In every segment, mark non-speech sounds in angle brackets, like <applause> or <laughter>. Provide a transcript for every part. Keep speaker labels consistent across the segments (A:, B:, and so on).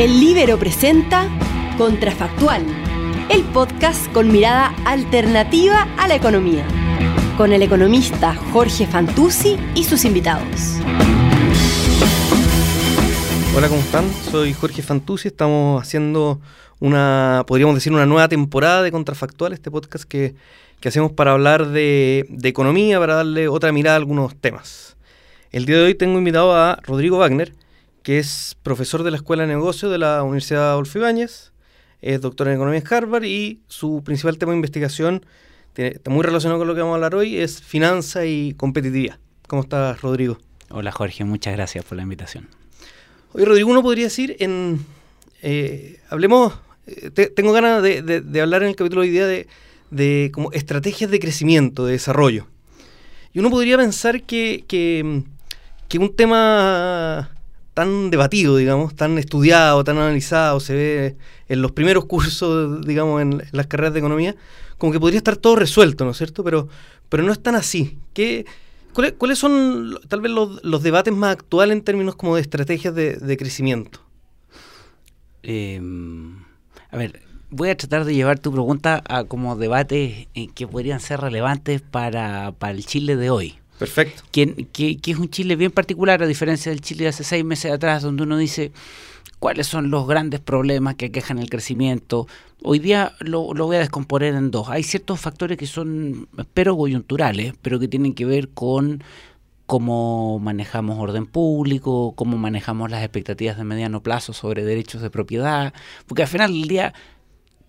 A: El Libero presenta Contrafactual, el podcast con mirada alternativa a la economía, con el economista Jorge Fantuzzi y sus invitados.
B: Hola, ¿cómo están? Soy Jorge Fantuzzi, estamos haciendo una, podríamos decir, una nueva temporada de Contrafactual, este podcast que, hacemos para hablar de economía, para darle otra mirada a algunos temas. El día de hoy tengo invitado a Rodrigo Wagner, que es profesor de la Escuela de Negocios de la Universidad Adolfo Ibáñez, es doctor en Economía en Harvard y su principal tema de investigación, está muy relacionado con lo que vamos a hablar hoy, es finanza y competitividad. ¿Cómo estás, Rodrigo?
C: Hola, Jorge, muchas gracias por la invitación.
B: Oye, Rodrigo, uno podría decir en... Eh, hablemos, eh, tengo ganas de, hablar en el capítulo de hoy día de, de como estrategias de crecimiento, de desarrollo. Y uno podría pensar que, que, que un tema tan debatido, digamos, tan estudiado, tan analizado, se ve en los primeros cursos, digamos, en, las carreras de economía, como que podría estar todo resuelto, ¿no es cierto? Pero, pero no es tan así. ¿Qué, cuáles, son tal vez los, debates más actuales en términos como de estrategias de, crecimiento?
C: Em, a ver, voy a tratar de llevar tu pregunta a como debates que podrían ser relevantes para, para el Chile de hoy.
B: Perfecto.
C: Que, es un Chile bien particular, a diferencia del Chile de hace seis meses atrás, donde uno dice cuáles son los grandes problemas que quejan el crecimiento. Hoy día lo, voy a descomponer en dos. Hay ciertos factores que son, espero, coyunturales, pero que tienen que ver con cómo manejamos orden público, cómo manejamos las expectativas de mediano plazo sobre derechos de propiedad, porque al final del día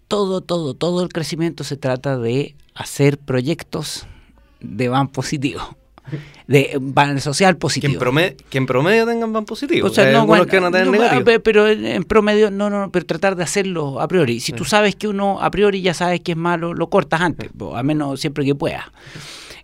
C: todo, todo, todo el crecimiento se trata de hacer proyectos de van positivo de ban social positivo.
B: Que en promedio, tengan ban positivo. O sea, no, bueno, que van a tener
C: Pero en promedio, no, no, pero tratar de hacerlo a priori. Si tú sabes que uno a priori ya sabes que es malo, lo cortas antes, a menos siempre que puedas.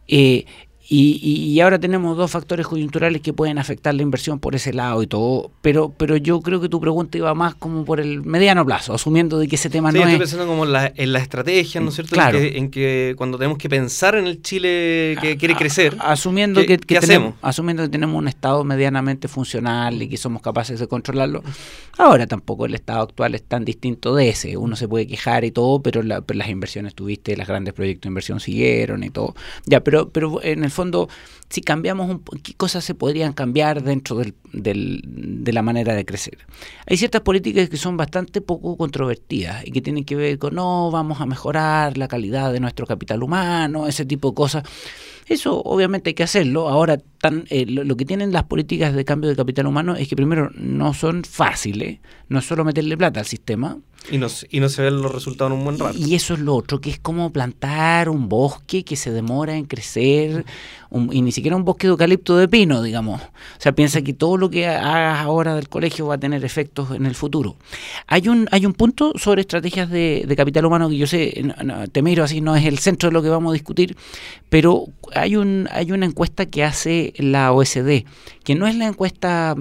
C: Eh, y, y, ahora tenemos dos factores coyunturales que pueden afectar la inversión por ese lado y todo, pero pero yo creo que tu pregunta iba más como por el mediano plazo, asumiendo de que ese tema
B: sí,
C: no
B: estoy pensando como en la, en la estrategia, ¿no es cierto?
C: Claro.
B: En, que, cuando tenemos que pensar en el Chile que quiere crecer,
C: asumiendo que,
B: ¿qué
C: tenemos, asumiendo que tenemos un Estado medianamente funcional y que somos capaces de controlarlo. Ahora tampoco el Estado actual es tan distinto de ese, uno se puede quejar y todo, pero, pero las inversiones tuviste, los grandes proyectos de inversión siguieron y todo. Ya, pero, pero en el fondo, si cambiamos, un, ¿qué cosas se podrían cambiar dentro del, del, de la manera de crecer? Hay ciertas políticas que son bastante poco controvertidas y que tienen que ver con, no, vamos a mejorar la calidad de nuestro capital humano, ese tipo de cosas. Eso obviamente hay que hacerlo. Ahora, tan, eh, lo, que tienen las políticas de cambio de capital humano es que primero no son fáciles, no es solo meterle plata al sistema,
B: y no, y no se ven los resultados en un buen rato.
C: Y eso es lo otro, que es como plantar un bosque que se demora en crecer, y ni siquiera un bosque de eucalipto de pino, digamos. O sea, piensa que todo lo que hagas ahora del colegio va a tener efectos en el futuro. Hay un, hay un punto sobre estrategias de, capital humano que yo sé, te miro así, no es el centro de lo que vamos a discutir, pero hay, un, hay una encuesta que hace la OSD, que no es la encuesta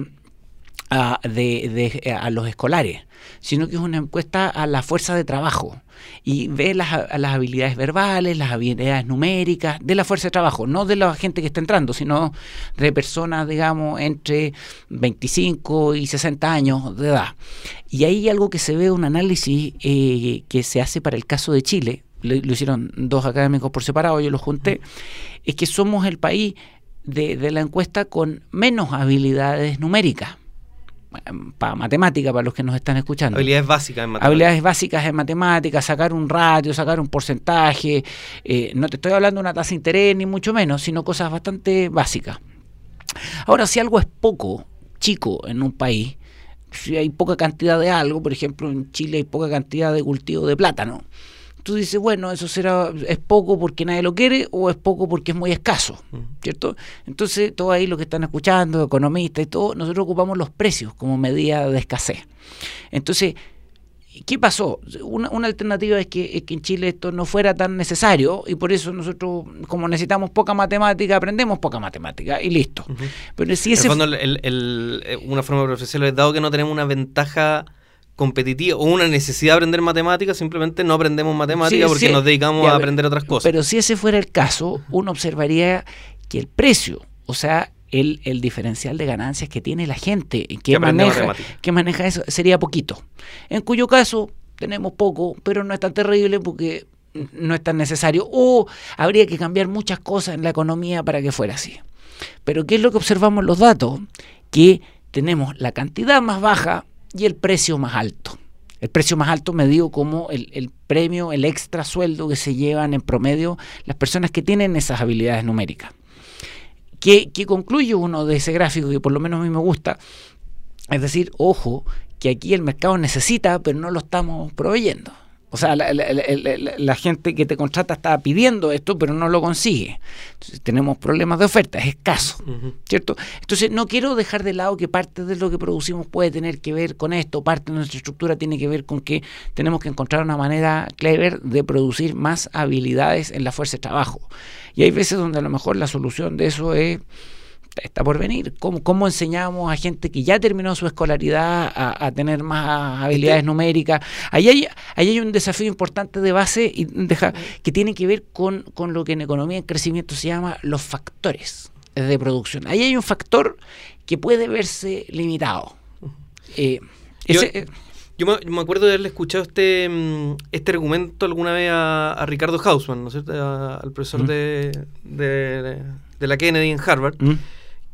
C: a, de, de, a los escolares, sino que es una encuesta a la fuerza de trabajo y ve las, las, habilidades verbales, las habilidades numéricas de la fuerza de trabajo, no de la gente que está entrando, sino de personas, digamos, entre 25 y 60 años de edad. Y hay algo que se ve, un análisis eh, que se hace para el caso de Chile, lo, hicieron dos académicos por separado, yo los junté, es que somos el país de la encuesta con menos habilidades numéricas para matemática, para los que nos están escuchando.
B: Habilidades básicas en matemáticas.
C: Habilidades básicas en matemáticas, sacar un ratio, sacar un porcentaje. Eh, no te estoy hablando de una tasa de interés, ni mucho menos, sino cosas bastante básicas. Ahora, si algo es poco, chico, en un país, si hay poca cantidad de algo, por ejemplo, en Chile hay poca cantidad de cultivo de plátano tú dices, bueno, eso será, es poco porque nadie lo quiere o es poco porque es muy escaso, ¿cierto? Entonces, todo ahí lo que están escuchando, economistas y todo, nosotros ocupamos los precios como medida de escasez. Entonces, ¿qué pasó? Una, alternativa es que, en Chile esto no fuera tan necesario y por eso nosotros, como necesitamos poca matemática, aprendemos poca matemática y listo.
B: Pero si ese... El eh, una forma profesional es dado que no tenemos una ventaja competitiva o una necesidad de aprender matemáticas, simplemente no aprendemos matemáticas porque nos dedicamos a aprender otras cosas.
C: Pero si ese fuera el caso, uno observaría que el precio, o sea, el, diferencial de ganancias que tiene la gente que, maneja, que maneja eso sería poquito. En cuyo caso tenemos poco, pero no es tan terrible porque no es tan necesario. O habría que cambiar muchas cosas en la economía para que fuera así. Pero ¿qué es lo que observamos en los datos? Que tenemos la cantidad más baja y el precio más alto. El precio más alto medido como el, premio, el extra sueldo que se llevan en promedio las personas que tienen esas habilidades numéricas. ¿Qué concluye uno de ese gráfico que por lo menos a mí me gusta, es decir, ojo, que aquí el mercado necesita, pero no lo estamos proveyendo. O sea, la, gente que te contrata está pidiendo esto, pero no lo consigue. Entonces, tenemos problemas de oferta, es escaso, ¿cierto? Entonces, no quiero dejar de lado que parte de lo que producimos puede tener que ver con esto, parte de nuestra estructura tiene que ver con que tenemos que encontrar una manera clever de producir más habilidades en la fuerza de trabajo. Y hay veces donde a lo mejor la solución de eso es está por venir. ¿Cómo, ¿Cómo, enseñamos a gente que ya terminó su escolaridad a, tener más habilidades numéricas? Ahí hay, ahí hay un desafío importante de base y deja, que tiene que ver con, con lo que en economía en crecimiento se llama los factores de producción. Ahí hay un factor que puede verse limitado.
B: Eh, yo, me, acuerdo de haberle escuchado este, mm, este argumento alguna vez a, Ricardo Hausman, ¿no es cierto? al profesor de, de, la Kennedy en Harvard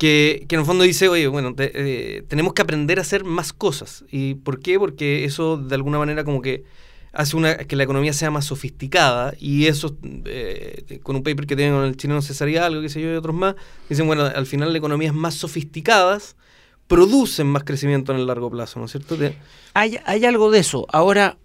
B: que, en el fondo dice, oye, bueno, eh, tenemos que aprender a hacer más cosas. ¿Y por qué? Porque eso de alguna manera como que hace una, que la economía sea más sofisticada y eso, eh, con un paper que tienen con el chileno Cesario algo, qué sé yo, y otros más, dicen, bueno, al final las economías más sofisticadas producen más crecimiento en el largo plazo, ¿no es cierto?
C: Hay, hay algo de eso. Ahora,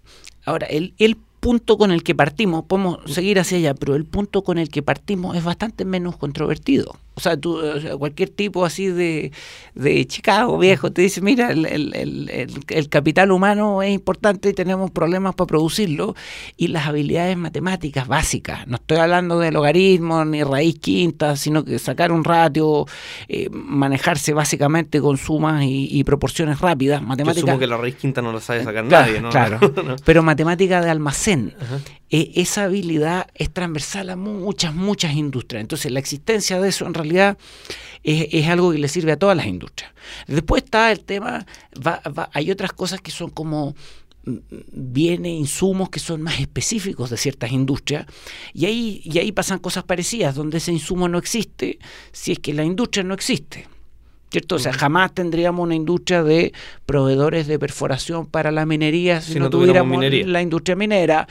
C: ahora el, el punto con el que partimos, podemos seguir hacia allá, pero el punto con el que partimos es bastante menos controvertido. O sea, tú, cualquier tipo así de, de Chicago viejo te dice, mira, el, el, el, capital humano es importante y tenemos problemas para producirlo. Y las habilidades matemáticas básicas, no estoy hablando de logaritmos ni raíz quinta, sino que sacar un ratio, eh, manejarse básicamente con sumas y, proporciones rápidas. Matemáticas,
B: Yo que la raíz quinta no la sabe sacar nadie, ¿no?
C: Claro, <laughs> pero matemática de almacén. Eh, esa habilidad es transversal a muchas, muchas industrias. Entonces, la existencia de eso en realidad es, algo que le sirve a todas las industrias. Después está el tema, hay otras cosas que son como mm, viene insumos que son más específicos de ciertas industrias y ahí, y ahí pasan cosas parecidas, donde ese insumo no existe si es que la industria no existe. ¿Cierto? O sea, jamás tendríamos una industria de proveedores de perforación para la minería si, no, tuviéramos la industria minera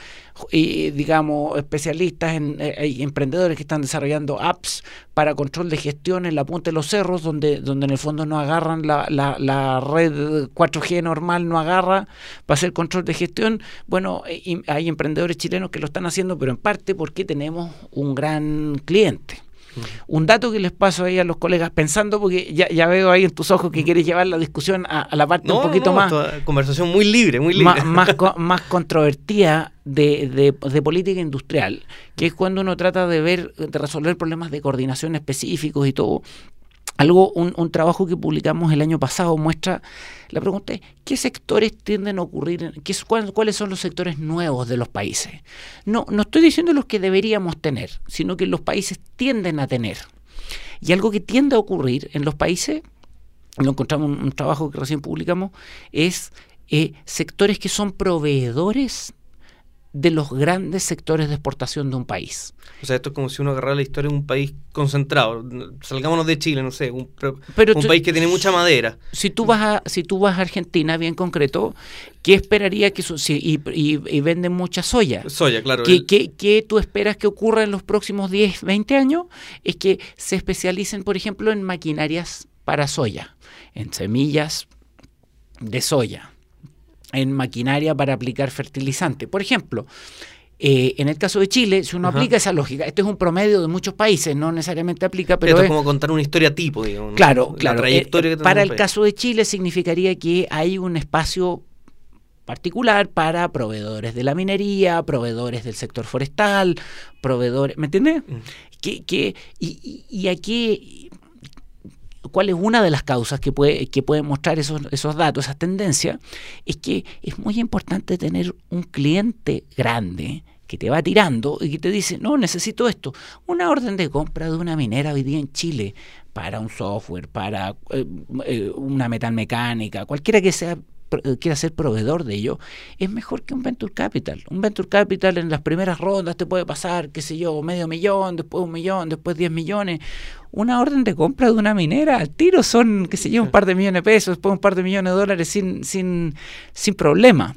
C: y, digamos, especialistas en eh, emprendedores que están desarrollando apps para control de gestión en la punta de los cerros, donde, donde en el fondo no agarran la, la, red 4G normal, no agarra para hacer control de gestión. Bueno, hay emprendedores chilenos que lo están haciendo, pero en parte porque tenemos un gran cliente. Un dato que les paso ahí a los colegas, pensando, porque ya, veo ahí en tus ojos que quieres llevar la discusión a, la parte un poquito más...
B: Conversación muy libre, muy libre.
C: Más, más, controvertida de, de, política industrial, que es cuando uno trata de ver, de resolver problemas de coordinación específicos y todo. Algo, un, un, trabajo que publicamos el año pasado muestra, la pregunta es, ¿qué sectores tienden a ocurrir? Qué, ¿Cuáles son los sectores nuevos de los países? No, no estoy diciendo los que deberíamos tener, sino que los países tienden a tener. Y algo que tiende a ocurrir en los países, lo encontramos en un trabajo que recién publicamos, es eh, sectores que son proveedores de los grandes sectores de exportación de un país.
B: O sea, esto es como si uno agarrara la historia de un país concentrado. Salgámonos de Chile, no sé, un, un país que tiene mucha madera.
C: Si tú vas a, si tú vas a Argentina, bien concreto, ¿qué esperaría que y, y, venden mucha soya?
B: Soya, claro.
C: ¿Qué, qué, tú esperas que ocurra en los próximos 10, 20 años? Es que se especialicen, por ejemplo, en maquinarias para soya, en semillas de soya en maquinaria para aplicar fertilizante. Por ejemplo, eh, en el caso de Chile, si uno aplica esa lógica, este es un promedio de muchos países, no necesariamente aplica, pero.
B: Esto es, como contar una historia tipo, digamos.
C: Claro, claro. Eh, para el caso de Chile significaría que hay un espacio particular para proveedores de la minería, proveedores del sector forestal, proveedores. ¿Me entiendes? Mm. Que, que, y, y aquí cuál es una de las causas que puede, que pueden mostrar esos, esos datos, esas tendencias, es que es muy importante tener un cliente grande que te va tirando y que te dice, no, necesito esto. Una orden de compra de una minera hoy día en Chile para un software, para eh, eh, una metalmecánica, cualquiera que sea quiera ser proveedor de ello, es mejor que un venture capital. Un venture capital en las primeras rondas te puede pasar, qué sé yo, medio millón, después un millón, después diez millones. Una orden de compra de una minera al tiro son, qué sé yo, un par de millones de pesos, después un par de millones de dólares sin, sin, sin problema.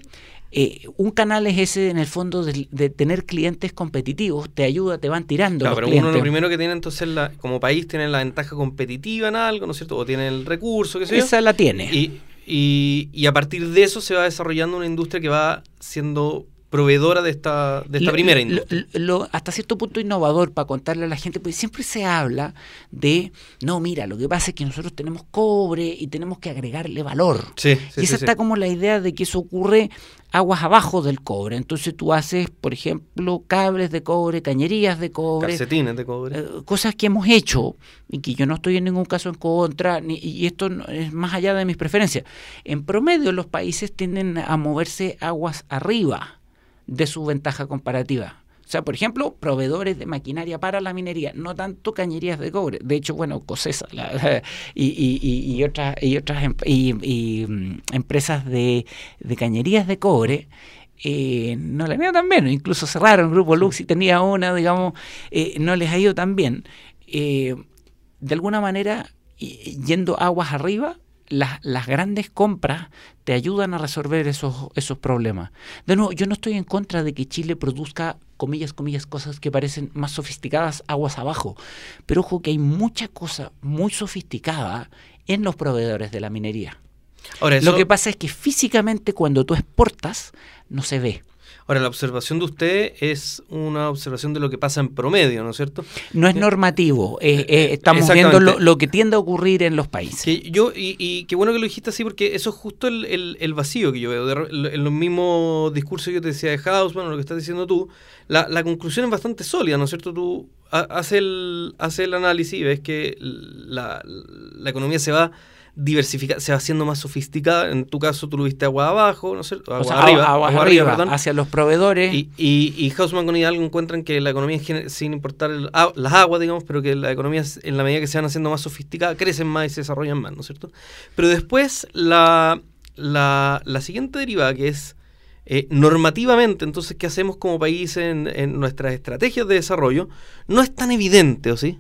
C: Eh, un canal es ese, en el fondo, de, tener clientes competitivos, te ayuda, te van tirando.
B: Claro, pero uno lo primero que tiene entonces, la, como país, tiene la ventaja competitiva en algo, ¿no es cierto? O tiene el recurso, qué sé
C: Esa la tiene.
B: Y, y, y, a partir de eso se va desarrollando una industria que va siendo proveedora de esta, de esta primera industria.
C: Lo, hasta cierto punto innovador para contarle a la gente, porque siempre se habla de, no, mira, lo que pasa es que nosotros tenemos cobre y tenemos que agregarle valor.
B: Sí,
C: y esa está como la idea de que eso ocurre aguas abajo del cobre. Entonces tú haces, por ejemplo, cables de cobre, cañerías de cobre.
B: Calcetines de cobre.
C: Eh, cosas que hemos hecho y que yo no estoy en ningún caso en contra, ni, y esto es más allá de mis preferencias. En promedio los países tienden a moverse aguas arriba de su ventaja comparativa. O sea, por ejemplo, proveedores de maquinaria para la minería, no tanto cañerías de cobre. De hecho, bueno, Cosesa <laughs> y, y, y, otras, y otras em, y, mm, empresas de, de, cañerías de cobre eh, no le han ido tan bien. Incluso cerraron Grupo Lux y tenía una, digamos, eh, no les ha ido tan bien. Eh, de alguna manera, yendo aguas arriba, las, las, grandes compras te ayudan a resolver esos, esos problemas. De nuevo, yo no estoy en contra de que Chile produzca, comillas, comillas, cosas que parecen más sofisticadas aguas abajo. Pero ojo que hay mucha cosa muy sofisticada en los proveedores de la minería.
B: Ahora,
C: Lo que pasa es que físicamente cuando tú exportas no se ve.
B: Ahora, la observación de usted es una observación de lo que pasa en promedio, ¿no es cierto?
C: No es normativo, eh, eh, estamos viendo lo, que tiende a ocurrir en los países.
B: yo, y, qué bueno que lo dijiste así, porque eso es justo el, vacío que yo veo. en los mismos discursos que yo te decía de Hausman, lo que estás diciendo tú, la, la conclusión es bastante sólida, ¿no es cierto? Tú haces el, hace el análisis y ves que la, la economía se va diversifica, se va haciendo más sofisticada. En tu caso, tú lo viste agua abajo, ¿no sé,
C: agua arriba, agua arriba, hacia los proveedores.
B: Y, y, y Hausman con Hidalgo encuentran que la economía, sin importar las aguas, digamos, pero que la economía, en la medida que se van haciendo más sofisticada, crecen más y se desarrollan más, ¿no es cierto? Pero después, la, la, la siguiente derivada, que es eh, normativamente, entonces, ¿qué hacemos como país en, en nuestras estrategias de desarrollo? No es tan evidente, ¿o sí?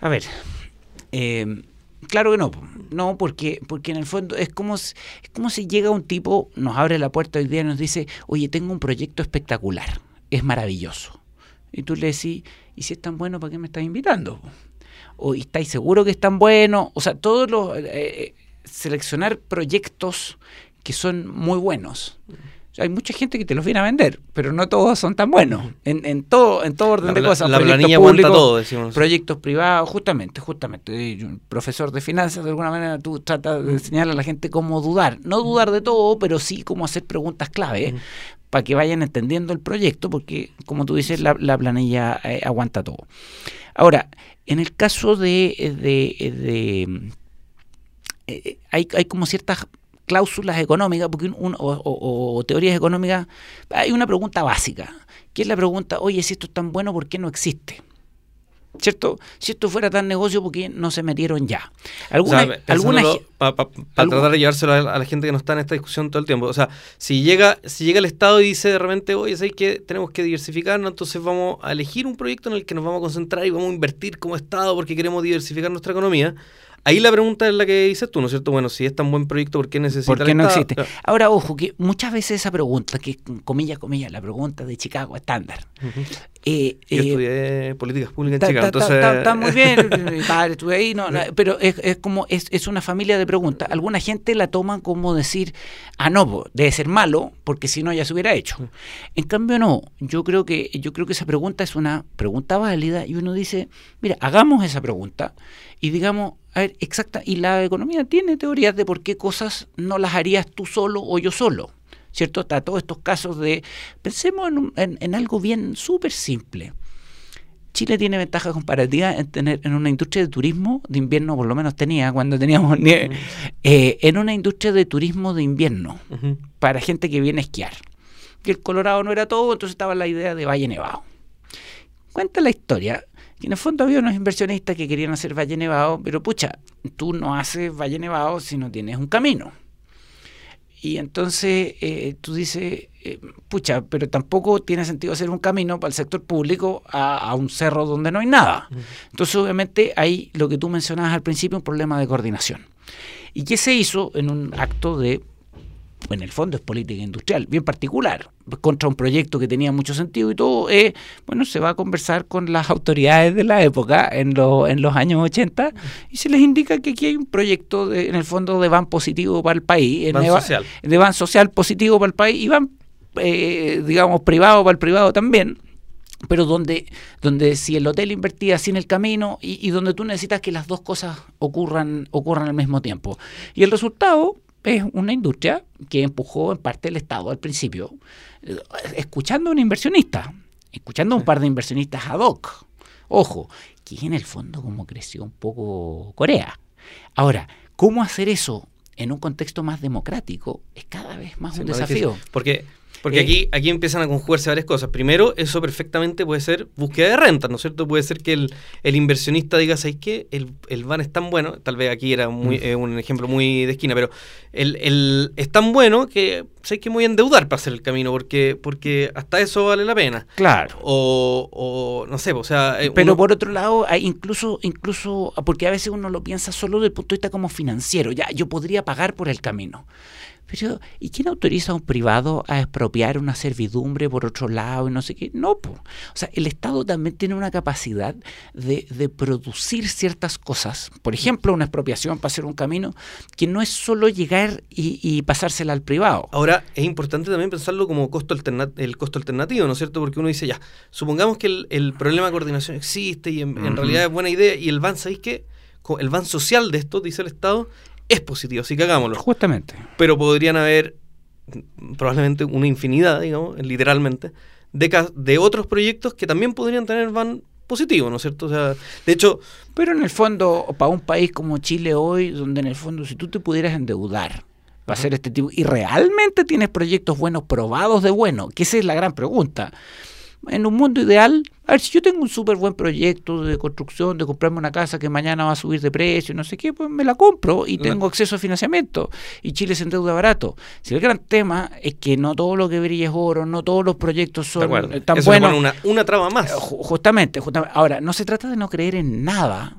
C: A ver, eh, Claro que no, no, porque, porque en el fondo es como, es como si llega un tipo, nos abre la puerta hoy día y nos dice, oye, tengo un proyecto espectacular, es maravilloso. Y tú le decís, ¿y si es tan bueno, para qué me estás invitando? ¿O estáis seguro que es tan bueno? O sea, todos los... Eh, eh, seleccionar proyectos que son muy buenos hay mucha gente que te los viene a vender, pero no todos son tan buenos. En, en todo, en todo orden de cosas.
B: La planilla aguanta todo, decimos.
C: Proyectos privados, justamente, justamente. Un profesor de finanzas, de alguna manera, tú tratas de enseñarle a la gente cómo dudar. No dudar de todo, pero sí cómo hacer preguntas clave para que vayan entendiendo el proyecto, porque, como tú dices, la, planilla eh, aguanta todo. Ahora, en el caso de... de, de eh, hay, hay como ciertas cláusulas económicas porque o, teorías económicas, hay una pregunta básica, que es la pregunta, oye, si esto es tan bueno, ¿por qué no existe? ¿Cierto? Si esto fuera tan negocio, ¿por qué no se metieron ya?
B: Alguna, para tratar de llevárselo a la, gente que no está en esta discusión todo el tiempo. O sea, si llega, si llega el Estado y dice de repente, oye, ¿sabes que tenemos que diversificarnos? Entonces vamos a elegir un proyecto en el que nos vamos a concentrar y vamos a invertir como Estado porque queremos diversificar nuestra economía. Ahí la pregunta es la que dices tú, ¿no es cierto? Bueno, si es tan buen proyecto, ¿por qué necesita
C: ¿Por qué no existe? Ahora, ojo, que muchas veces esa pregunta, que comillas, comillas, la pregunta de Chicago estándar.
B: Eh, Yo eh, estudié políticas públicas en Chicago, entonces...
C: Está muy bien, <laughs> mi padre estuve ahí, no, pero es, es como, es, es, una familia de preguntas. Alguna gente la toma como decir, ah, no, debe ser malo, porque si no ya se hubiera hecho. En cambio, no, yo creo que, yo creo que esa pregunta es una pregunta válida y uno dice, mira, hagamos esa pregunta y digamos, a ver, exacta, y la economía tiene teorías de por qué cosas no las harías tú solo o yo solo, ¿cierto? Está todos estos casos de, pensemos en, en, algo bien súper simple. Chile tiene ventaja comparativa en tener en una industria de turismo de invierno, por lo menos tenía cuando teníamos <laughs> nieve, eh, en una industria de turismo de invierno para gente que viene a esquiar. que el Colorado no era todo, entonces estaba la idea de Valle Nevado. Cuenta la historia que en el fondo había unos inversionistas que querían hacer Valle Nevado, pero pucha, tú no haces Valle Nevado si no tienes un camino. Y entonces eh, tú dices, eh, pucha, pero tampoco tiene sentido hacer un camino para el sector público a, un cerro donde no hay nada. Entonces obviamente hay lo que tú mencionabas al principio, un problema de coordinación. ¿Y qué se hizo en un acto de en el fondo es política industrial, bien particular, contra un proyecto que tenía mucho sentido y todo, eh, bueno, se va a conversar con las autoridades de la época en, en los años 80 y se les indica que aquí hay un proyecto en el fondo de van positivo para el país,
B: van social.
C: de van social positivo para el país y van, eh, digamos, privado para el privado también pero donde, donde si el hotel invertía sin el camino y, y, donde tú necesitas que las dos cosas ocurran, ocurran al mismo tiempo. Y el resultado es una industria que empujó en parte el Estado al principio, eh, escuchando a un inversionista, escuchando a un par de inversionistas ad hoc. Ojo, que en el fondo como creció un poco Corea. Ahora, ¿cómo hacer eso en un contexto más democrático? Es cada vez más un desafío.
B: porque porque eh, aquí, aquí empiezan a conjugarse varias cosas. Primero, eso perfectamente puede ser búsqueda de renta, ¿no es cierto? Puede ser que el, el inversionista diga, ¿sabes qué? El, el, van es tan bueno, tal vez aquí era muy, mm. eh, un ejemplo muy de esquina, pero el, el, es tan bueno que sé que me voy a endeudar para hacer el camino, porque, porque hasta eso vale la pena.
C: Claro.
B: O, o no sé, o sea...
C: Eh, pero por otro lado, hay incluso, incluso, porque a veces uno lo piensa solo desde el punto de vista como financiero, ya, yo podría pagar por el camino. Pero, ¿y quién autoriza a un privado a expropiar una servidumbre por otro lado y no sé qué? No, o sea, el Estado también tiene una capacidad de, de, producir ciertas cosas. Por ejemplo, una expropiación para hacer un camino que no es solo llegar y, y pasársela al privado.
B: Ahora, es importante también pensarlo como costo el costo alternativo, ¿no es cierto? Porque uno dice, ya, supongamos que el, el problema de coordinación existe y en, en realidad es buena idea y el van, ¿sabéis qué? El van social de esto, dice el Estado, es positivo, así que hagámoslo.
C: Justamente.
B: Pero podrían haber probablemente una infinidad, digamos, literalmente, de, de otros proyectos que también podrían tener van positivo, ¿no es cierto? O sea, de hecho...
C: Pero en el fondo, para un país como Chile hoy, donde en el fondo si tú te pudieras endeudar para hacer este tipo, y realmente tienes proyectos buenos, probados de bueno, que esa es la gran pregunta en un mundo ideal, a ver, si yo tengo un súper buen proyecto de construcción, de comprarme una casa que mañana va a subir de precio, no sé qué, pues me la compro y tengo acceso a financiamiento. Y Chile se endeuda barato. Si el gran tema es que no todo lo que brilla es oro, no todos los proyectos son tan buenos.
B: Una, una traba más.
C: Justamente, justamente. Ahora, no se trata de no creer en nada.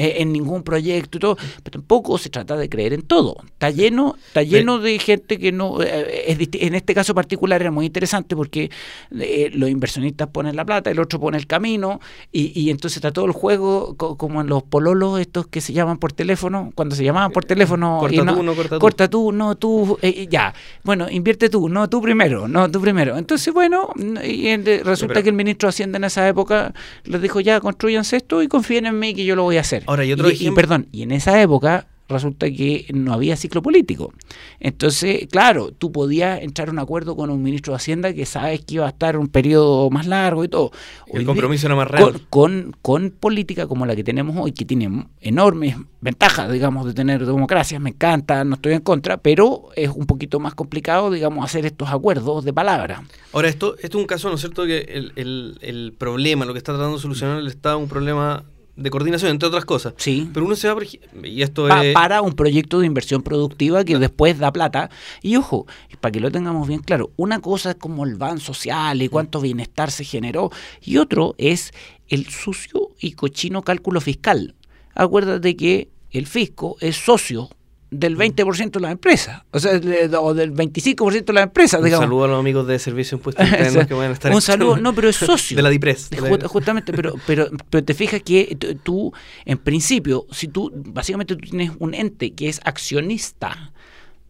C: Eh, en ningún proyecto y todo, pero tampoco se trata de creer en todo. Está lleno, está lleno de gente que no, eh, en este caso particular era muy interesante porque eh, los inversionistas ponen la plata, el otro pone el camino y, y entonces está todo el juego como en los pololos estos que se llaman por teléfono, cuando se llamaban por teléfono,
B: corta,
C: no,
B: tú, no, corta,
C: corta tú. no tú, ya, bueno, invierte tú, no tú primero, no tú primero. Entonces, bueno, y resulta que el ministro de Hacienda en esa época les dijo ya, construyanse esto y confíen en mí que yo lo voy a hacer.
B: Ahora, y otro
C: y, perdón, y en esa época resulta que no había ciclo político. Entonces, claro, tú podías entrar a un acuerdo con un ministro de Hacienda que sabes que iba a estar un periodo más largo y todo.
B: el compromiso era más real.
C: Con, con, política como la que tenemos hoy, que tiene enormes ventajas, digamos, de tener democracia, me encanta, no estoy en contra, pero es un poquito más complicado, digamos, hacer estos acuerdos de palabra.
B: Ahora, esto, esto es un caso, ¿no es cierto?, que el, el, el problema, lo que está tratando de solucionar el Estado, un problema de coordinación, entre otras cosas.
C: Sí.
B: Pero uno se va, y esto
C: es... Para un proyecto de inversión productiva que después da plata. Y ojo, para que lo tengamos bien claro, una cosa es como el ban social y cuánto bienestar se generó, y otro es el sucio y cochino cálculo fiscal. Acuérdate que el fisco es socio del 20% de la empresa, o sea, o del 25% de la empresa. Un
B: saludo a los amigos de Servicio Impuestos Internos que van a estar
C: Un saludo, no, pero es <laughs> socio.
B: de la DIPRES.
C: justamente, pero, pero, pero te fijas que tú, en principio, si tú, básicamente tú tienes un ente que es accionista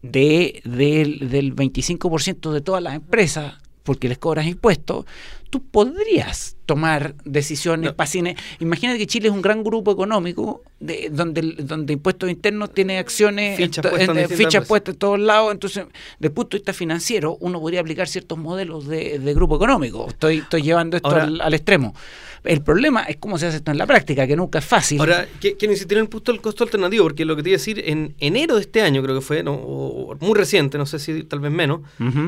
C: de, del 25% de todas las empresas, porque les cobras impuestos, tú podrías tomar decisiones
B: No.
C: para cine. Imagínate que Chile es un gran grupo económico de, donde, donde impuestos internos tiene acciones,
B: Fichas
C: to-
B: puestas en
C: todos lados. Entonces, desde el punto de vista financiero, uno podría aplicar ciertos modelos de, de grupo económico. Estoy, estoy llevando esto
B: Ahora-
C: al, al extremo. El problema es cómo se hace esto en la práctica, que nunca es fácil.
B: Ahora, que- quiero insistir en el punto del costo alternativo, porque lo que te iba a decir, en enero de este año, creo que fue, no, o- o muy reciente, no sé si tal vez menos,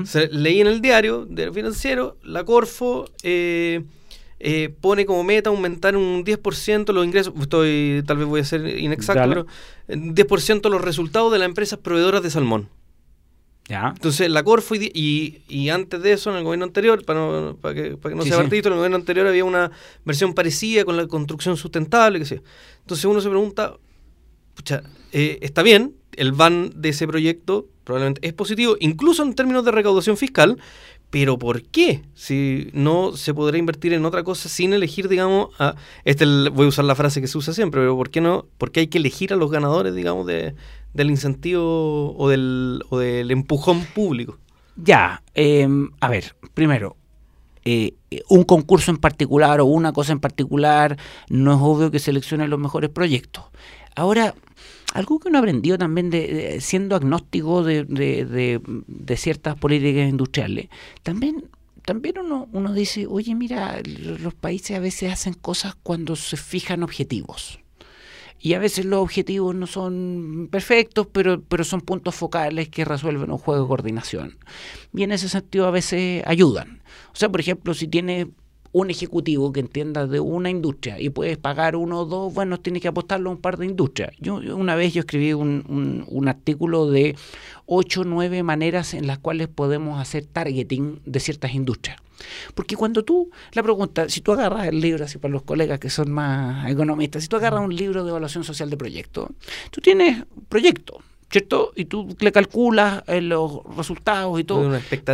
B: se- leí en el diario del financiero, la Corfo eh, eh, pone como meta aumentar un 10% los ingresos, estoy tal vez voy a ser inexacto,
C: Dale.
B: pero eh, 10% los resultados de las empresas proveedoras de salmón.
C: Ya.
B: Entonces, la Corfo y, y, y antes de eso, en el gobierno anterior, para, no- para que, para que no
C: Sí,
B: sea
C: sí.
B: partidito, en el gobierno anterior había una versión parecida con la construcción sustentable, que sé. Entonces uno se pregunta, pucha, eh, está bien, el van de ese proyecto probablemente es positivo, incluso en términos de recaudación fiscal, pero ¿por qué? Si no se podrá invertir en otra cosa sin elegir, digamos, a, este el- voy a usar la frase que se usa siempre, pero ¿por qué no? Porque hay que elegir a los ganadores, digamos, de, del incentivo o del, o del empujón público.
C: Ya, eh, a ver, primero, eh, un concurso en particular o una cosa en particular, no es obvio que seleccione los mejores proyectos. Ahora, algo que uno ha aprendido también de, siendo agnóstico de, de- de- ciertas políticas industriales, también, también uno, uno dice, oye, mira, los países a veces hacen cosas cuando se fijan objetivos. Y a veces los objetivos no son perfectos, pero, pero son puntos focales que resuelven un juego de coordinación. Y en ese sentido a veces ayudan. O sea, por ejemplo, si tienes un ejecutivo que entienda de una industria y puedes pagar uno o dos, bueno, tienes que apostarlo a un par de industrias. Yo yo una vez yo escribí un, un- un artículo de ocho o nueve maneras en las cuales podemos hacer targeting de ciertas industrias. Porque cuando tú, la pregunta, si tú agarras el libro, así para los colegas que son más economistas, si tú agarras un libro de evaluación social de proyecto, tú tienes proyecto, ¿cierto? Y tú le calculas eh, los resultados y todo.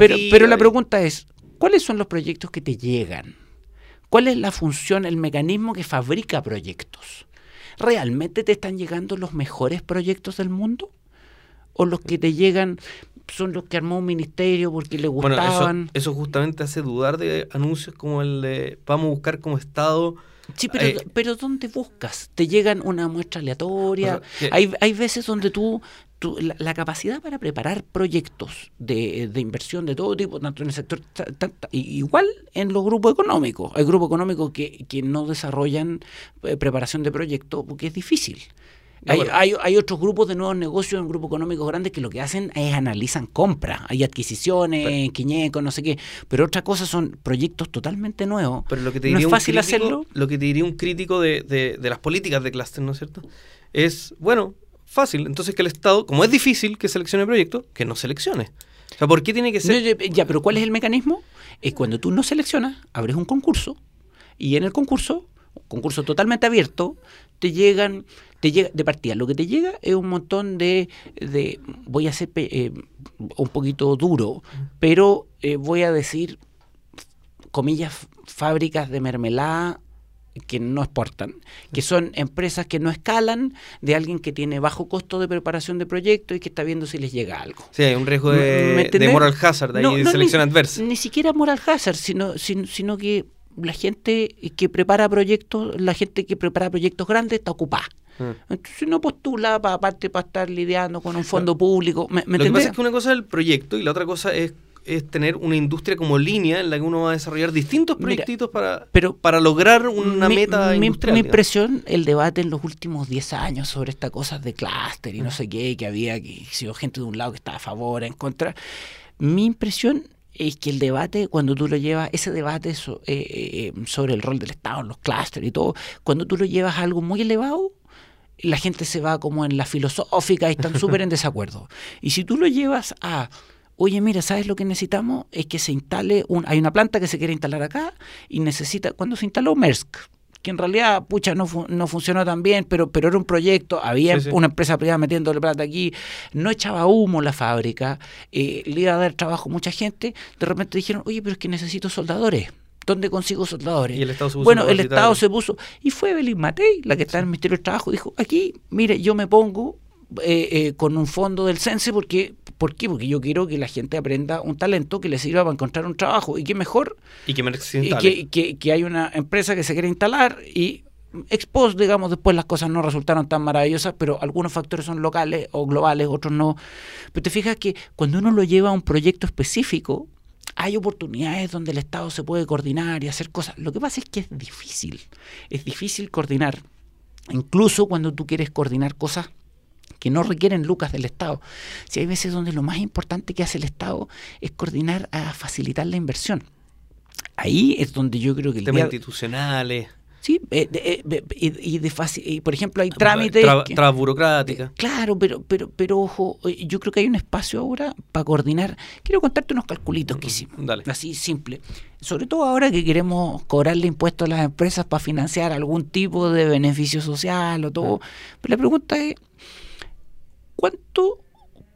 C: Pero, pero la pregunta es, ¿cuáles son los proyectos que te llegan? ¿Cuál es la función, el mecanismo que fabrica proyectos? ¿Realmente te están llegando los mejores proyectos del mundo? ¿O los que te llegan son los que armó un ministerio porque le
B: Bueno,
C: gustaban?
B: eso, eso justamente hace dudar de anuncios como el de vamos a buscar como Estado.
C: Sí, pero,
B: Eh,
C: pero ¿dónde buscas? Te llegan una muestra aleatoria.
B: O sea, que-
C: hay, hay veces donde tú, tú- la, la capacidad para preparar proyectos de, de inversión de todo tipo, tanto en el sector, igual en los grupos económicos. Hay grupos económicos que, que no desarrollan eh, preparación de proyectos porque es difícil.
B: No,
C: Hay, hay, hay otros grupos de nuevos negocios en grupos económicos grandes que lo que hacen es analizan compras, hay adquisiciones, quiñecos, no sé qué, pero otra cosa son proyectos totalmente nuevos.
B: Pero lo que te
C: no
B: diría
C: es
B: un
C: fácil
B: crítico-
C: hacerlo.
B: Lo que te diría un crítico de, de- de las políticas de clúster, ¿no es cierto? Es, bueno, fácil. Entonces que el Estado, como es difícil que seleccione proyectos, que no seleccione. O sea, ¿por qué tiene que
C: No,
B: ser?
C: ya, ya, pero ¿cuál es el mecanismo? Es cuando tú no seleccionas, abres un concurso y en el concurso, un concurso totalmente abierto, te llegan, te llega de partida. Lo que te llega es un montón de, de voy a ser eh, un poquito duro, pero eh, voy a decir, comillas, fábricas de mermelada que no exportan, que son empresas que no escalan de alguien que tiene bajo costo de preparación de proyectos y que está viendo si les llega algo.
B: Sí, hay un riesgo
C: ¿Me- me
B: de, de moral hazard, ahí,
C: No,
B: de
C: no,
B: selección
C: ni,
B: adversa.
C: Ni siquiera moral hazard, sino, sino, sino que la gente que prepara proyectos, la gente que prepara proyectos grandes está ocupada.
B: Mm.
C: Entonces no postula para aparte para estar lidiando con un fondo público. ¿Me, me
B: Lo que pasa es que una cosa es el proyecto y la otra cosa es, es tener una industria como línea en la que uno va a desarrollar distintos
C: Mira,
B: proyectitos para,
C: pero
B: para lograr una
C: mi,
B: meta
C: mi-
B: industrial.
C: mi
B: digamos.
C: impresión, el debate en los últimos 10 años sobre estas cosas de clúster y no sé qué, que había que si hubo gente de un lado que estaba a favor, en contra. Mi impresión es que el debate, cuando tú lo llevas, ese debate so- eh, eh, sobre el rol del Estado en los clústeres y todo, cuando tú lo llevas a algo muy elevado, la gente se va como en la filosófica y están <laughs> súper en desacuerdo. Y si tú lo llevas a, oye, mira, ¿sabes lo que necesitamos? Es que se instale, un, hay una planta que se quiere instalar acá y necesita, cuando se instaló Maersk, que en realidad, pucha, no, fu- no funcionó tan bien, pero, pero era un proyecto, había
B: Sí, sí.
C: una empresa privada metiéndole plata aquí, no echaba humo la fábrica, eh, le iba a dar trabajo a mucha gente, de repente dijeron, oye, pero es que necesito soldadores. ¿Dónde consigo soldadores?
B: Y el Estado se puso
C: bueno, el. Estado se puso. Y fue Belín Matei, la que está en el Ministerio del Trabajo, dijo: aquí, mire, yo me pongo eh, eh, con un fondo del CENSE porque ¿Por qué? Porque yo quiero que la gente aprenda un talento que le sirva para encontrar un trabajo. Y qué mejor
B: y que,
C: y que, que, hay una empresa que se quiere instalar y expos, digamos, después las cosas no resultaron tan maravillosas, pero algunos factores son locales o globales, otros no. Pero te fijas que cuando uno lo lleva a un proyecto específico, hay oportunidades donde el Estado se puede coordinar y hacer cosas. Lo que pasa es que es difícil, es difícil coordinar, incluso cuando tú quieres coordinar cosas que no requieren lucas del Estado. Si hay veces donde lo más importante que hace el Estado es coordinar a facilitar la inversión. Ahí es donde yo creo que el
B: temas institucionales
C: Sí, eh, eh, y, de fácil, por ejemplo hay trámites...
B: Burocráticas.
C: Eh, claro, pero, pero, pero ojo, yo creo que hay un espacio ahora para coordinar. Quiero contarte unos calculitos que hicimos, así simple. Sobre todo ahora que queremos cobrarle impuestos a las empresas para financiar algún tipo de beneficio social o todo. Pero la pregunta es, ¿cuánto,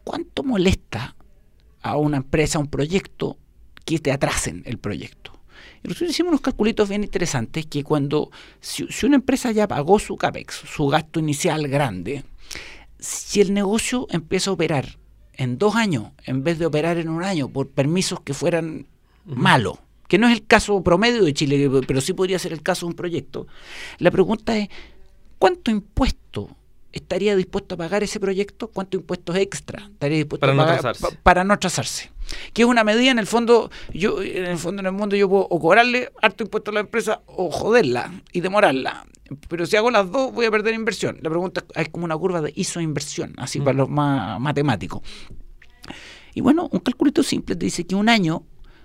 C: cuánto molesta a una empresa, a un proyecto, que te atrasen el proyecto? Y nosotros hicimos unos calculitos bien interesantes que cuando, si, una empresa ya pagó su CAPEX, su gasto inicial grande, si el negocio empieza a operar en dos años en vez de operar en un año por permisos que fueran malos, que no es el caso promedio de Chile, pero sí podría ser el caso de un proyecto, la pregunta es, ¿cuánto impuesto estaría dispuesto a pagar ese proyecto? ¿Cuánto impuestos extra estaría dispuesto
B: para
C: a
B: pagar
C: para no trazarse? que es una medida en el fondo, yo en el fondo en el mundo yo puedo o cobrarle harto impuesto a la empresa o joderla y demorarla. Pero si hago las dos voy a perder inversión. La pregunta es como una curva de ISO inversión, así para mm. los más matemáticos. Y bueno, un calculito simple te dice que un año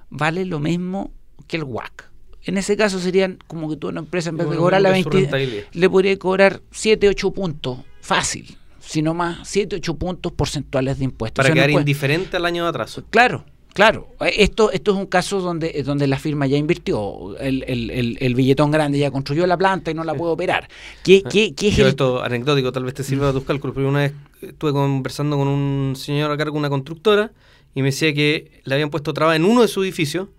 C: vale lo mismo que el WAC. En ese caso serían como que tú una empresa en vez de cobrar la 20 le podría cobrar 7, 8 puntos fácil sino más 7, 8 puntos porcentuales de impuestos.
B: Para quedar indiferente al año de atraso.
C: Claro, claro. Esto, esto es un caso donde, donde la firma ya invirtió, el, el, el, billetón grande ya construyó la planta y no la puede operar. ¿Qué, qué, qué es
B: Esto anecdótico, tal vez te sirva a tus cálculos, pero una vez estuve conversando con un señor a cargo de una constructora y me decía que le habían puesto traba en uno de sus edificios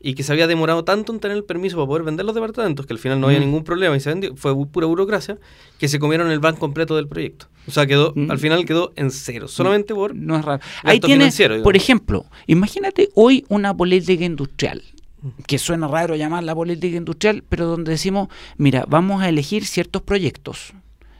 B: y que se había demorado tanto en tener el permiso para poder vender los departamentos, que al final no había mm. ningún problema y se vendió, fue pura burocracia, que se comieron el ban completo del proyecto. O sea, quedó, mm. al final quedó en cero, solamente por
C: no es raro. Ahí tiene, por ejemplo, imagínate hoy una política industrial, que suena raro llamarla política industrial, pero donde decimos, mira, vamos a elegir ciertos proyectos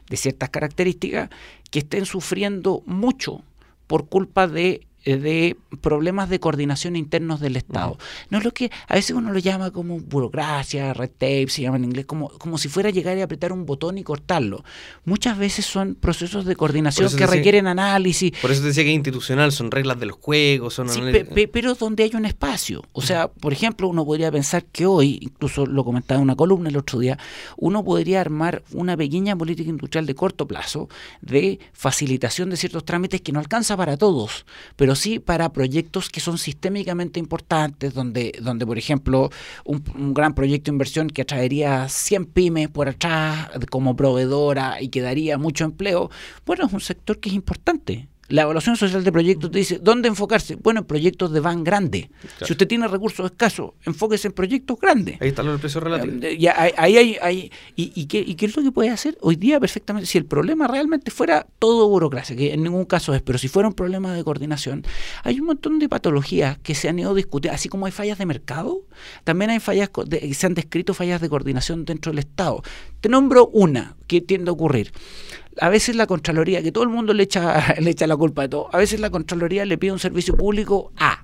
C: de ciertas características que estén sufriendo mucho por culpa de de problemas de coordinación internos del Estado. No es lo que a veces uno lo llama como burocracia, red tape, se llama en inglés, como, como si fuera llegar y apretar un botón y cortarlo. Muchas veces son procesos de coordinación que requieren análisis.
B: Por eso te decía que es institucional, son reglas del juego, son...
C: Sí, pero donde hay un espacio. O sea, por ejemplo, uno podría pensar que hoy, incluso lo comentaba en una columna el otro día, uno podría armar una pequeña política industrial de corto plazo de facilitación de ciertos trámites que no alcanza para todos, pero sí para proyectos que son sistémicamente importantes, donde, donde por ejemplo, un, gran proyecto de inversión que atraería 100 pymes por atrás como proveedora y que daría mucho empleo, bueno, es un sector que es importante. La evaluación social de proyectos te dice, ¿dónde enfocarse? Bueno, en proyectos de van grande. Si usted tiene recursos escasos, enfóquese en proyectos grandes.
B: Ahí está el precio relativo.
C: Ya, ahí hay, hay, y, qué, ¿Y qué es lo que puede hacer? Hoy día perfectamente, si el problema realmente fuera todo burocracia, que en ningún caso es, pero si fuera un problema de coordinación, hay un montón de patologías que se han ido discutiendo, así como hay fallas de mercado, también hay fallas, de, se han descrito fallas de coordinación dentro del Estado. Te nombro una que tiende a ocurrir a veces la Contraloría, que todo el mundo le echa, <laughs> le echa la culpa de todo, a veces la Contraloría le pide un servicio público a.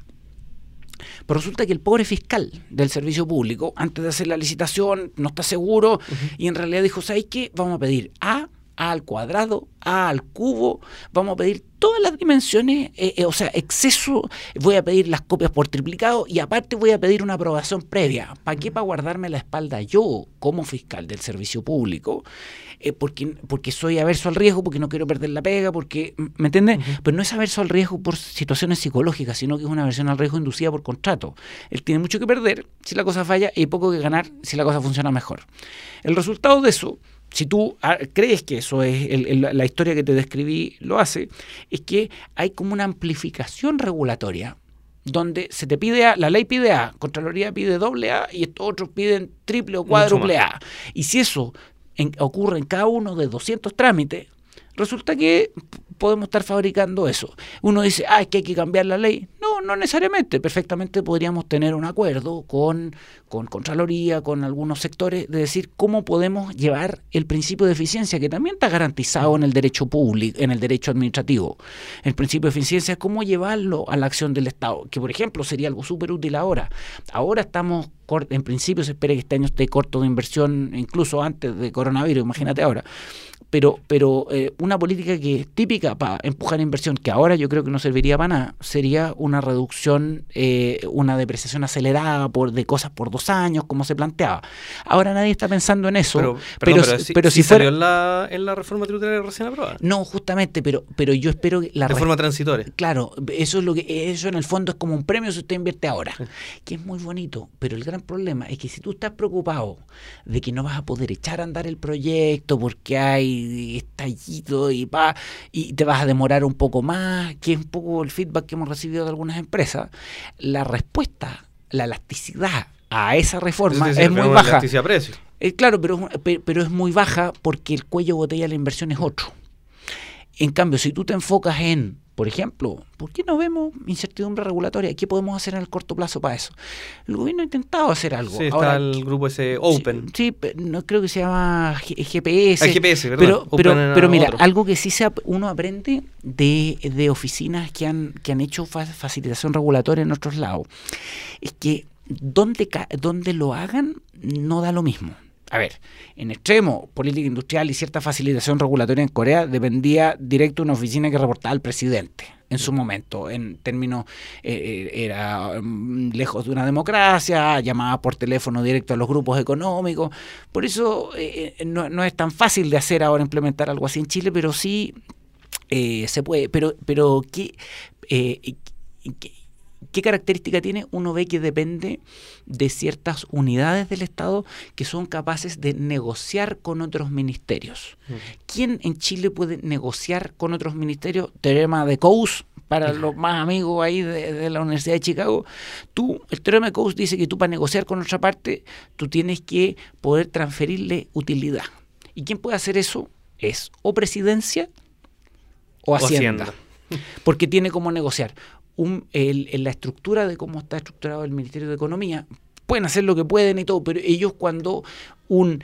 C: Pero resulta que el pobre fiscal del servicio público, antes de hacer la licitación, no está seguro y en realidad dijo, ¿sabes qué? Vamos a pedir A, A al cuadrado, A al cubo, vamos a pedir todas las dimensiones, eh, eh, o sea, exceso, voy a pedir las copias por triplicado y aparte voy a pedir una aprobación previa. ¿Para qué? Para guardarme la espalda yo como fiscal del servicio público eh, porque, porque soy averso al riesgo, porque no quiero perder la pega, porque, ¿me entiendes? Pero no es averso al riesgo por situaciones psicológicas, sino que es una aversión al riesgo inducida por contrato. Él tiene mucho que perder si la cosa falla y poco que ganar si la cosa funciona mejor. El resultado de eso si tú ah, crees que eso es la historia que te describí lo hace, es que hay como una amplificación regulatoria donde se te pide A, la ley pide A, Contraloría pide doble A y estos otros piden triple o cuádruple A. Y si eso ocurre en cada uno de 200 trámites, resulta que podemos estar fabricando eso. Uno dice, ah, es que hay que cambiar la ley. No, no necesariamente. Perfectamente podríamos tener un acuerdo con, con Contraloría, con algunos sectores, de decir cómo podemos llevar el principio de eficiencia, que también está garantizado en el derecho público, en el derecho administrativo. El principio de eficiencia es cómo llevarlo a la acción del Estado, que por ejemplo sería algo súper útil ahora. Ahora estamos, en principio se espera que este año esté corto de inversión, incluso antes de coronavirus, imagínate ahora pero, pero eh, una política que es típica para empujar inversión, que ahora yo creo que no serviría para nada, sería una reducción, eh, una depreciación acelerada por, de cosas por dos años, como se planteaba. Ahora nadie está pensando en eso.
B: Pero,
C: pero,
B: pero, si, salió en la, en la reforma tributaria recién aprobada.
C: No, justamente, pero, pero yo espero que
B: la reforma transitoria.
C: Claro, eso es lo que eso en el fondo es como un premio si usted invierte ahora, que es muy bonito, pero el gran problema es que si tú estás preocupado de que no vas a poder echar a andar el proyecto porque hay estallido y va y te vas a demorar un poco más, que es un poco el feedback que hemos recibido de algunas empresas, la respuesta, la elasticidad a esa reforma es, muy baja. Eh, claro, pero, pero es muy baja porque el cuello botella de la inversión es otro. En cambio, si tú te enfocas en por ejemplo, ¿por qué no vemos incertidumbre regulatoria? ¿Qué podemos hacer en el corto plazo para eso? El gobierno ha intentado hacer algo.
B: Sí, está el grupo ese Open.
C: Sí, no creo que se llama GPS.
B: Ah, GPS, ¿verdad?
C: Pero, pero, pero mira, algo que sí se, uno aprende de, de oficinas que han, que han hecho facilitación regulatoria en otros lados, es que donde, donde lo hagan no da lo mismo a ver, en extremo, política industrial y cierta facilitación regulatoria en Corea dependía directo de una oficina que reportaba al presidente en su momento, en términos, eh, eh, era mm, lejos de una democracia, llamaba por teléfono directo a los grupos económicos, por eso eh, no, es tan fácil de hacer ahora implementar algo así en Chile, pero sí se puede, pero, pero ¿qué, qué ¿Qué característica tiene? Uno ve que depende de ciertas unidades del Estado que son capaces de negociar con otros ministerios. ¿Quién en Chile puede negociar con otros ministerios? Teorema de Coase, para los más amigos ahí de, la Universidad de Chicago, tú, el teorema de Coase dice que tú para negociar con otra parte, tú tienes que poder transferirle utilidad. ¿Y quién puede hacer eso? Es o presidencia o hacienda. Porque tiene como negociar un, el, en la estructura de cómo está estructurado el Ministerio de Economía, pueden hacer lo que pueden y todo, pero ellos cuando un,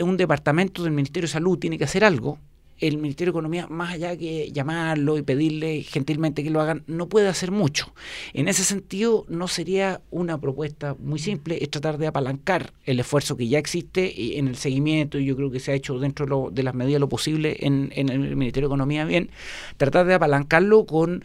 C: un departamento del Ministerio de Salud tiene que hacer algo, el Ministerio de Economía, más allá que llamarlo y pedirle gentilmente que lo hagan, no puede hacer mucho. En ese sentido, no sería una propuesta muy simple, es tratar de apalancar el esfuerzo que ya existe en el seguimiento, y yo creo que se ha hecho dentro de, las medidas lo posible en, en el Ministerio de Economía bien, tratar de apalancarlo con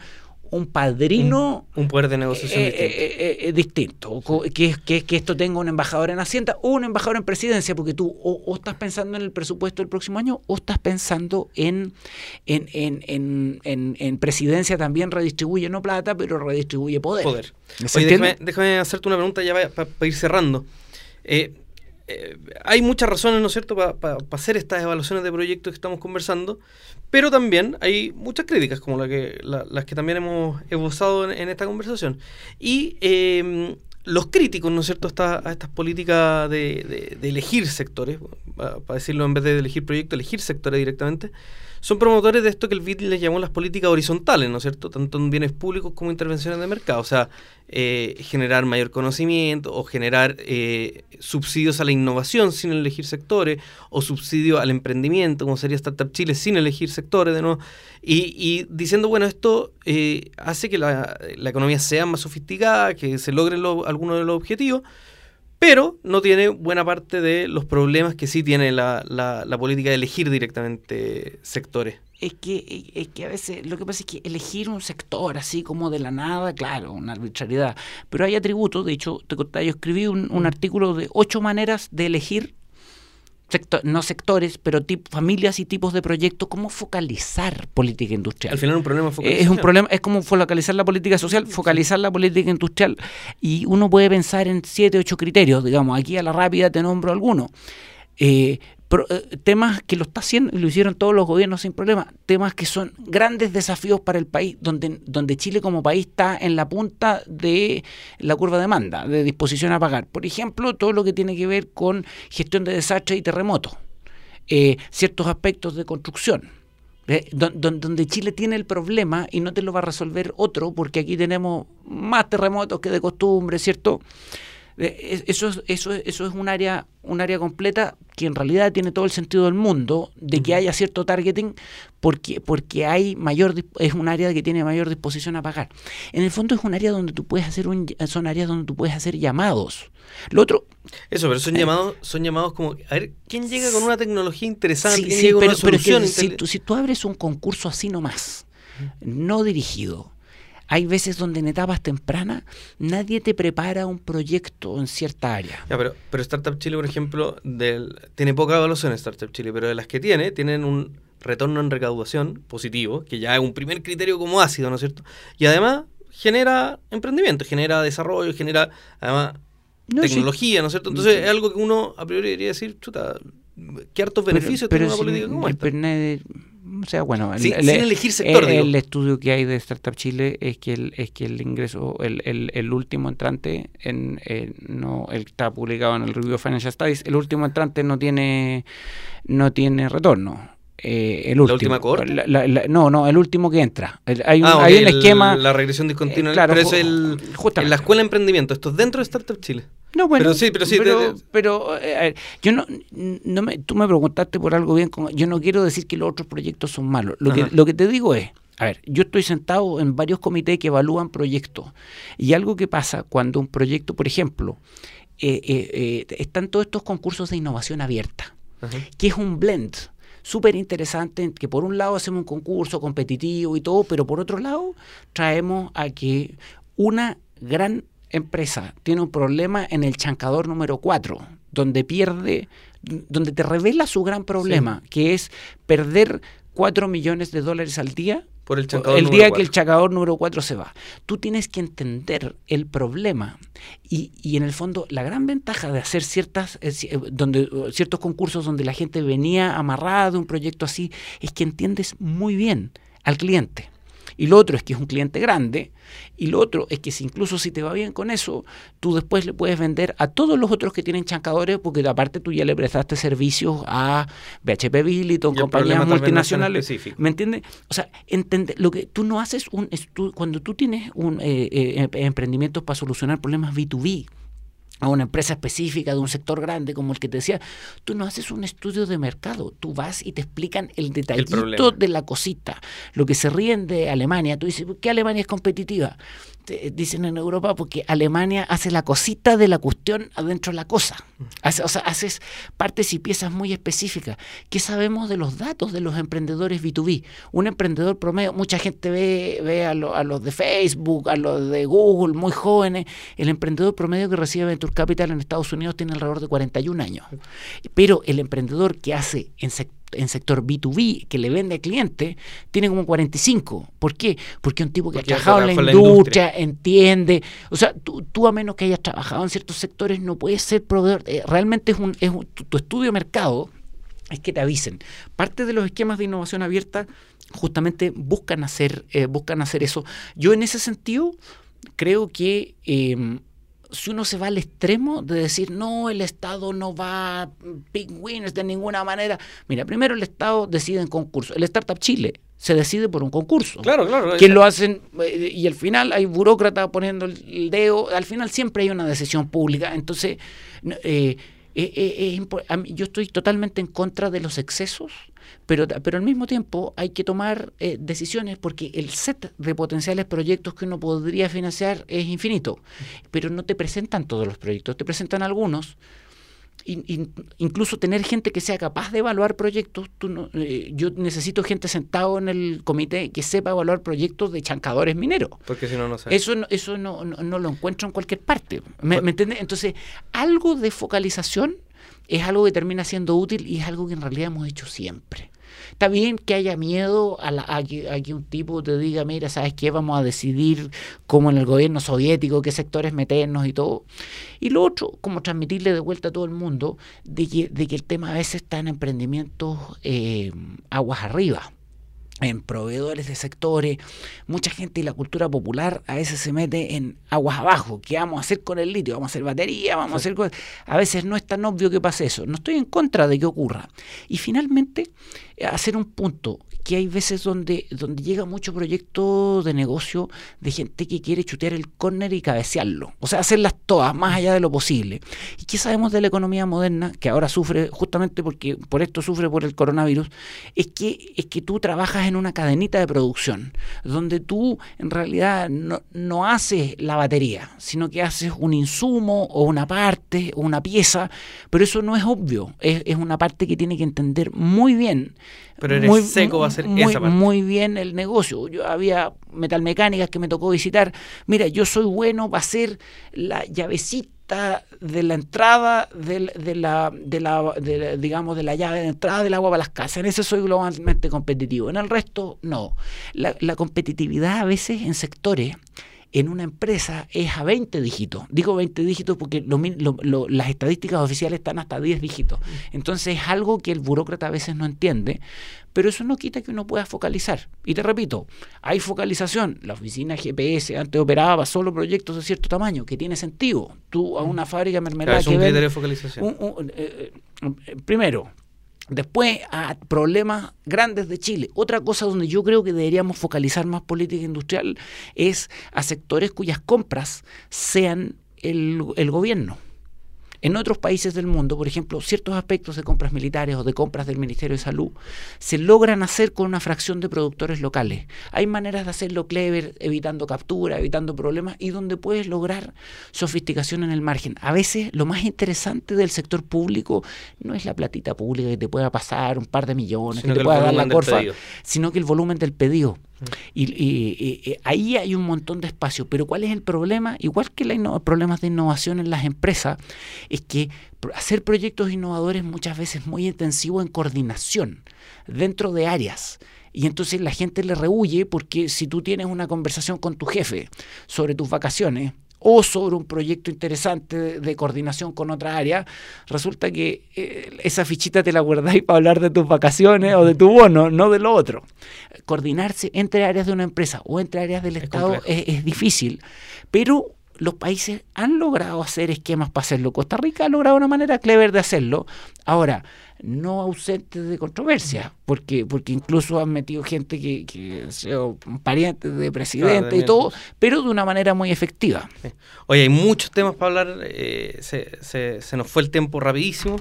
C: un padrino.
B: Un, poder de negociación
C: eh, distinto. Eh, eh, que, que, que, esto tenga un embajador en Hacienda o un embajador en presidencia, porque tú o, estás pensando en el presupuesto del próximo año o estás pensando en, en, en, en, en presidencia también redistribuye no plata, pero redistribuye poder.
B: Poder. déjame, déjame, hacerte una pregunta ya para ir cerrando. hay muchas razones, ¿no es cierto?, para hacer estas evaluaciones de proyectos que estamos conversando, pero también hay muchas críticas, como la que, las que también hemos esbozado en, esta conversación. Y em, los críticos, ¿no es cierto?, a estas políticas de, de elegir sectores, para decirlo en vez de elegir proyectos, elegir sectores directamente, son promotores de esto que el BID les llamó las políticas horizontales, ¿no es cierto? Tanto en bienes públicos como intervenciones de mercado. O sea, eh, generar mayor conocimiento o generar eh, subsidios a la innovación sin elegir sectores o subsidios al emprendimiento, como sería Startup Chile, sin elegir sectores de nuevo. Y, diciendo, bueno, esto eh, hace que la, economía sea más sofisticada, que se logren algunos de los objetivos pero no tiene buena parte de los problemas que sí tiene la, la, política de elegir directamente sectores.
C: Es que, es que a veces lo que pasa es que elegir un sector así como de la nada, claro, una arbitrariedad, pero hay atributos, de hecho, te contaba, yo escribí un, un artículo de ocho maneras de elegir no sectores, pero familias y tipos de proyectos, cómo focalizar política industrial.
B: Al final un problema
C: Es un problema, es como focalizar la política social, focalizar la política industrial. Y uno puede pensar en siete, ocho criterios, digamos, aquí a la rápida te nombro algunos. Eh, eh, temas que lo está haciendo y lo hicieron todos los gobiernos sin problema, temas que son grandes desafíos para el país, donde, donde Chile como país está en la punta de la curva de demanda, de disposición a pagar. Por ejemplo, todo lo que tiene que ver con gestión de desastres y terremotos, eh, ciertos aspectos de construcción Eh, don- don- donde Chile tiene el problema y no te lo va a resolver otro, porque aquí tenemos más terremotos que de costumbre, ¿cierto? Eh, es- Eso es, eso, es- eso es un área, un área completa que en realidad tiene todo el sentido del mundo de que haya cierto targeting porque, porque hay mayor es un área que tiene mayor disposición a pagar. En el fondo es un área donde tú puedes hacer un, son áreas donde tú puedes hacer llamados. Lo otro,
B: Eso, pero son llamados, son llamados como, a ver, ¿quién llega con una tecnología interesante?
C: Sí,
B: ¿Quién
C: sí,
B: llega con una
C: pero es que
B: solución
C: si, tú, si tú abres un concurso así nomás, no dirigido, hay veces donde en etapas tempranas nadie te prepara un proyecto en cierta área.
B: Ya, pero, pero Startup Chile, por ejemplo, del, tiene poca evaluación Startup Chile, pero de las que tiene, tienen un retorno en recaudación positivo, que ya es un primer criterio como ácido, ¿no es cierto? Y además genera emprendimiento, genera desarrollo, genera además
C: No, sí.
B: tecnología, ¿no es cierto? Entonces
C: Sí.
B: es algo que uno a priori debería decir, chuta, ¿qué hartos
C: Pero-
B: beneficios
C: pero
B: tiene una
C: sin-
B: política como esta?
C: O sea, bueno,
B: Sí, sin elegir sector,
C: el, el estudio que hay de Startup Chile es que el, es que el ingreso, el, el, el último entrante, en, eh, no, el está publicado en el Review of Financial Studies, el último entrante no tiene, no tiene retorno. Eh, el
B: ¿La
C: último.
B: última cohorte?
C: La- la- la- no, no, el último que entra. El- hay un,
B: Ah, ok,
C: hay un
B: el-
C: esquema.
B: La regresión discontinua.
C: eh, claro,
B: pero es el, en la escuela de emprendimiento. Esto es dentro de Startup Chile.
C: No, bueno,
B: Pero sí, pero sí,
C: Pero,
B: te-
C: pero, eh, a ver, yo no, no me, tú me preguntaste por algo bien. como- yo no quiero decir que los otros proyectos son malos. Lo que, lo que te digo es, a ver, yo estoy sentado en varios comités que evalúan proyectos. Y algo que pasa cuando un proyecto, por ejemplo, eh, eh, están todos estos concursos de innovación abierta
B: Ajá.
C: que es un blend súper interesante, que por un lado hacemos un concurso competitivo y todo, pero por otro lado traemos a que una gran empresa tiene un problema en el chancador número 4, donde pierde, donde te revela su gran problema, que es perder 4 millones de dólares al día
B: Por el
C: día que el chacador número 4 se va. Tú tienes que entender el problema y, y en el fondo la gran ventaja de hacer ciertas eh, eh, donde ciertos concursos donde la gente venía amarrada de un proyecto así es que entiendes muy bien al cliente. Y lo otro es que es un cliente grande. Y lo otro es que si incluso si te va bien con eso, tú después le puedes vender a todos los otros que tienen chancadores, porque aparte tú ya le prestaste servicios a BHP Billiton, compañías
B: es
C: multinacionales. ¿Me entiendes? O sea, entende, lo que tú no haces un estu- cuando tú tienes un eh, eh, em- emprendimientos para solucionar problemas B2B a una empresa específica de un sector grande como el que te decía, tú no haces un estudio de mercado, tú vas y te explican el detallito de la cosita. Lo que se ríen de Alemania, tú dices, ¿por qué Alemania es competitiva? Te dicen en Europa porque Alemania hace la cosita de la cuestión adentro de la cosa. Hace- o sea, haces partes y piezas muy específicas. ¿Qué sabemos de los datos de los emprendedores B2B? Un emprendedor promedio, mucha gente ve, ve a, lo- a los de Facebook, a los de Google, muy jóvenes. El emprendedor promedio que recibe Venture Capital en Estados Unidos tiene alrededor de 41 años. Pero el emprendedor que hace en sector en sector B2B que le vende al cliente tiene como 45. ¿Por qué? Porque es un tipo que
B: Porque
C: ha trabajado en la industria, entiende. O sea, tú, tú a menos que hayas trabajado en ciertos sectores no puedes ser proveedor. Eh, realmente es un, es un- tu, tu estudio de mercado es que te avisen. Parte de los esquemas de innovación abierta justamente buscan hacer, eh, buscan hacer eso. Yo en ese sentido creo que eh, si uno se va al extremo de decir, no, el Estado no va a big winners de ninguna manera. Mira, primero el Estado decide en concurso. El Startup Chile se decide por un concurso.
B: Claro, claro.
C: Que lo hacen eh, y al final hay burócratas poniendo el dedo, al final siempre hay una decisión pública. Entonces, eh, eh, eh, yo estoy totalmente en contra de los excesos, pero, pero al mismo tiempo hay que tomar eh, decisiones porque el set de potenciales proyectos que uno podría financiar es infinito, pero no te presentan todos los proyectos, te presentan algunos. In- in- incluso tener gente que sea capaz de evaluar proyectos, tú no- eh, yo necesito gente sentado en el comité que sepa evaluar proyectos de chancadores mineros.
B: Porque si no, no sé.
C: Eso, no, eso no, no, no lo encuentro en cualquier parte. ¿Me, me entiendes? Entonces, algo de focalización es algo que termina siendo útil y es algo que en realidad hemos hecho siempre. Está bien que haya miedo a, la- a que, a que un tipo te diga, mira, ¿sabes qué? Vamos a decidir como en el gobierno soviético qué sectores meternos y todo. Y lo otro, como transmitirle de vuelta a todo el mundo de que, de que el tema a veces está en emprendimientos eh, aguas arriba. En proveedores de sectores, mucha gente y la cultura popular a veces se mete en aguas abajo, ¿qué vamos a hacer con el litio? Vamos a hacer batería, vamos a hacer cosas. A veces no es tan obvio que pase eso, no estoy en contra de que ocurra. Y finalmente, eh, hacer un punto, que hay veces donde, donde llega mucho proyecto de negocio de gente que quiere chutear el córner y cabecearlo, o sea, hacerlas todas, más allá de lo posible. ¿Y qué sabemos de la economía moderna, que ahora sufre justamente porque por esto sufre por el coronavirus? Es que, es que tú trabajas en una cadenita de producción, donde tú en realidad no, no haces la batería, sino que haces un insumo o una parte o una pieza, pero eso no es obvio, es, es una parte que tiene que entender muy bien
B: pero eres muy, seco va a ser
C: muy,
B: esa parte.
C: muy bien el negocio. Yo había metalmecánicas que me tocó visitar. Mira, yo soy bueno para hacer la llavecita de la entrada de, de, la, de, la, digamos de la llave de entrada del agua para las casas. En eso soy globalmente competitivo. En el resto, no. La competitividad a veces en sectores en una empresa es a 20 dígitos. Digo 20 dígitos porque lo, lo, las estadísticas oficiales están hasta 10 dígitos. Entonces es algo que el burócrata a veces no entiende, pero eso no quita que uno pueda focalizar. Y te repito, hay focalización. La oficina GPS antes operaba solo proyectos de cierto tamaño, que tiene sentido. Tú a una fábrica mermelada...
B: Claro, es un criterio de focalización.
C: Un, un, eh, eh, primero, Después a problemas grandes de Chile. Otra cosa donde yo creo que deberíamos focalizar más política industrial es a sectores cuyas compras sean el, el gobierno. En otros países del mundo, por ejemplo, ciertos aspectos de compras militares o de compras del Ministerio de Salud se logran hacer con una fracción de productores locales. Hay maneras de hacerlo clever, evitando captura, evitando problemas y donde puedes lograr sofisticación en el margen. A veces lo más interesante del sector público no es la platita pública que te pueda pasar un par de millones,
B: Sino
C: que te pueda dar la corfa,
B: pedido.
C: sino que el volumen del pedido. Y, ahí hay un montón de espacio. Pero ¿cuál es el problema? Igual que los problemas de innovación en las empresas, es que hacer proyectos innovadores muchas veces es muy intensivo en coordinación dentro de áreas. Y entonces la gente le rehuye porque si tú tienes una conversación con tu jefe sobre tus vacaciones o sobre un proyecto interesante de, de coordinación con otra área, resulta que eh, esa fichita te la guardáis para hablar de tus vacaciones o de tu bono, no de lo otro. Coordinarse entre áreas de una empresa o entre áreas del
B: Es
C: Estado es difícil, pero los países han logrado hacer esquemas para hacerlo. Costa Rica ha logrado una manera clever de hacerlo. Ahora, no ausentes de controversia, porque, porque incluso han metido gente que, que parientes de presidente
B: Claro,
C: y todo, pero de una manera muy efectiva.
B: Oye, hay muchos temas para hablar. eh, se, se- se nos fue el tiempo rapidísimo.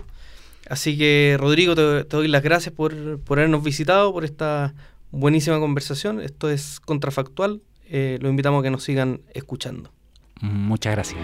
B: Así que, Rodrigo, te, te doy las gracias por, por habernos visitado, por esta buenísima conversación. Esto es contrafactual. Eh, los invitamos a que nos sigan escuchando.
C: Muchas gracias.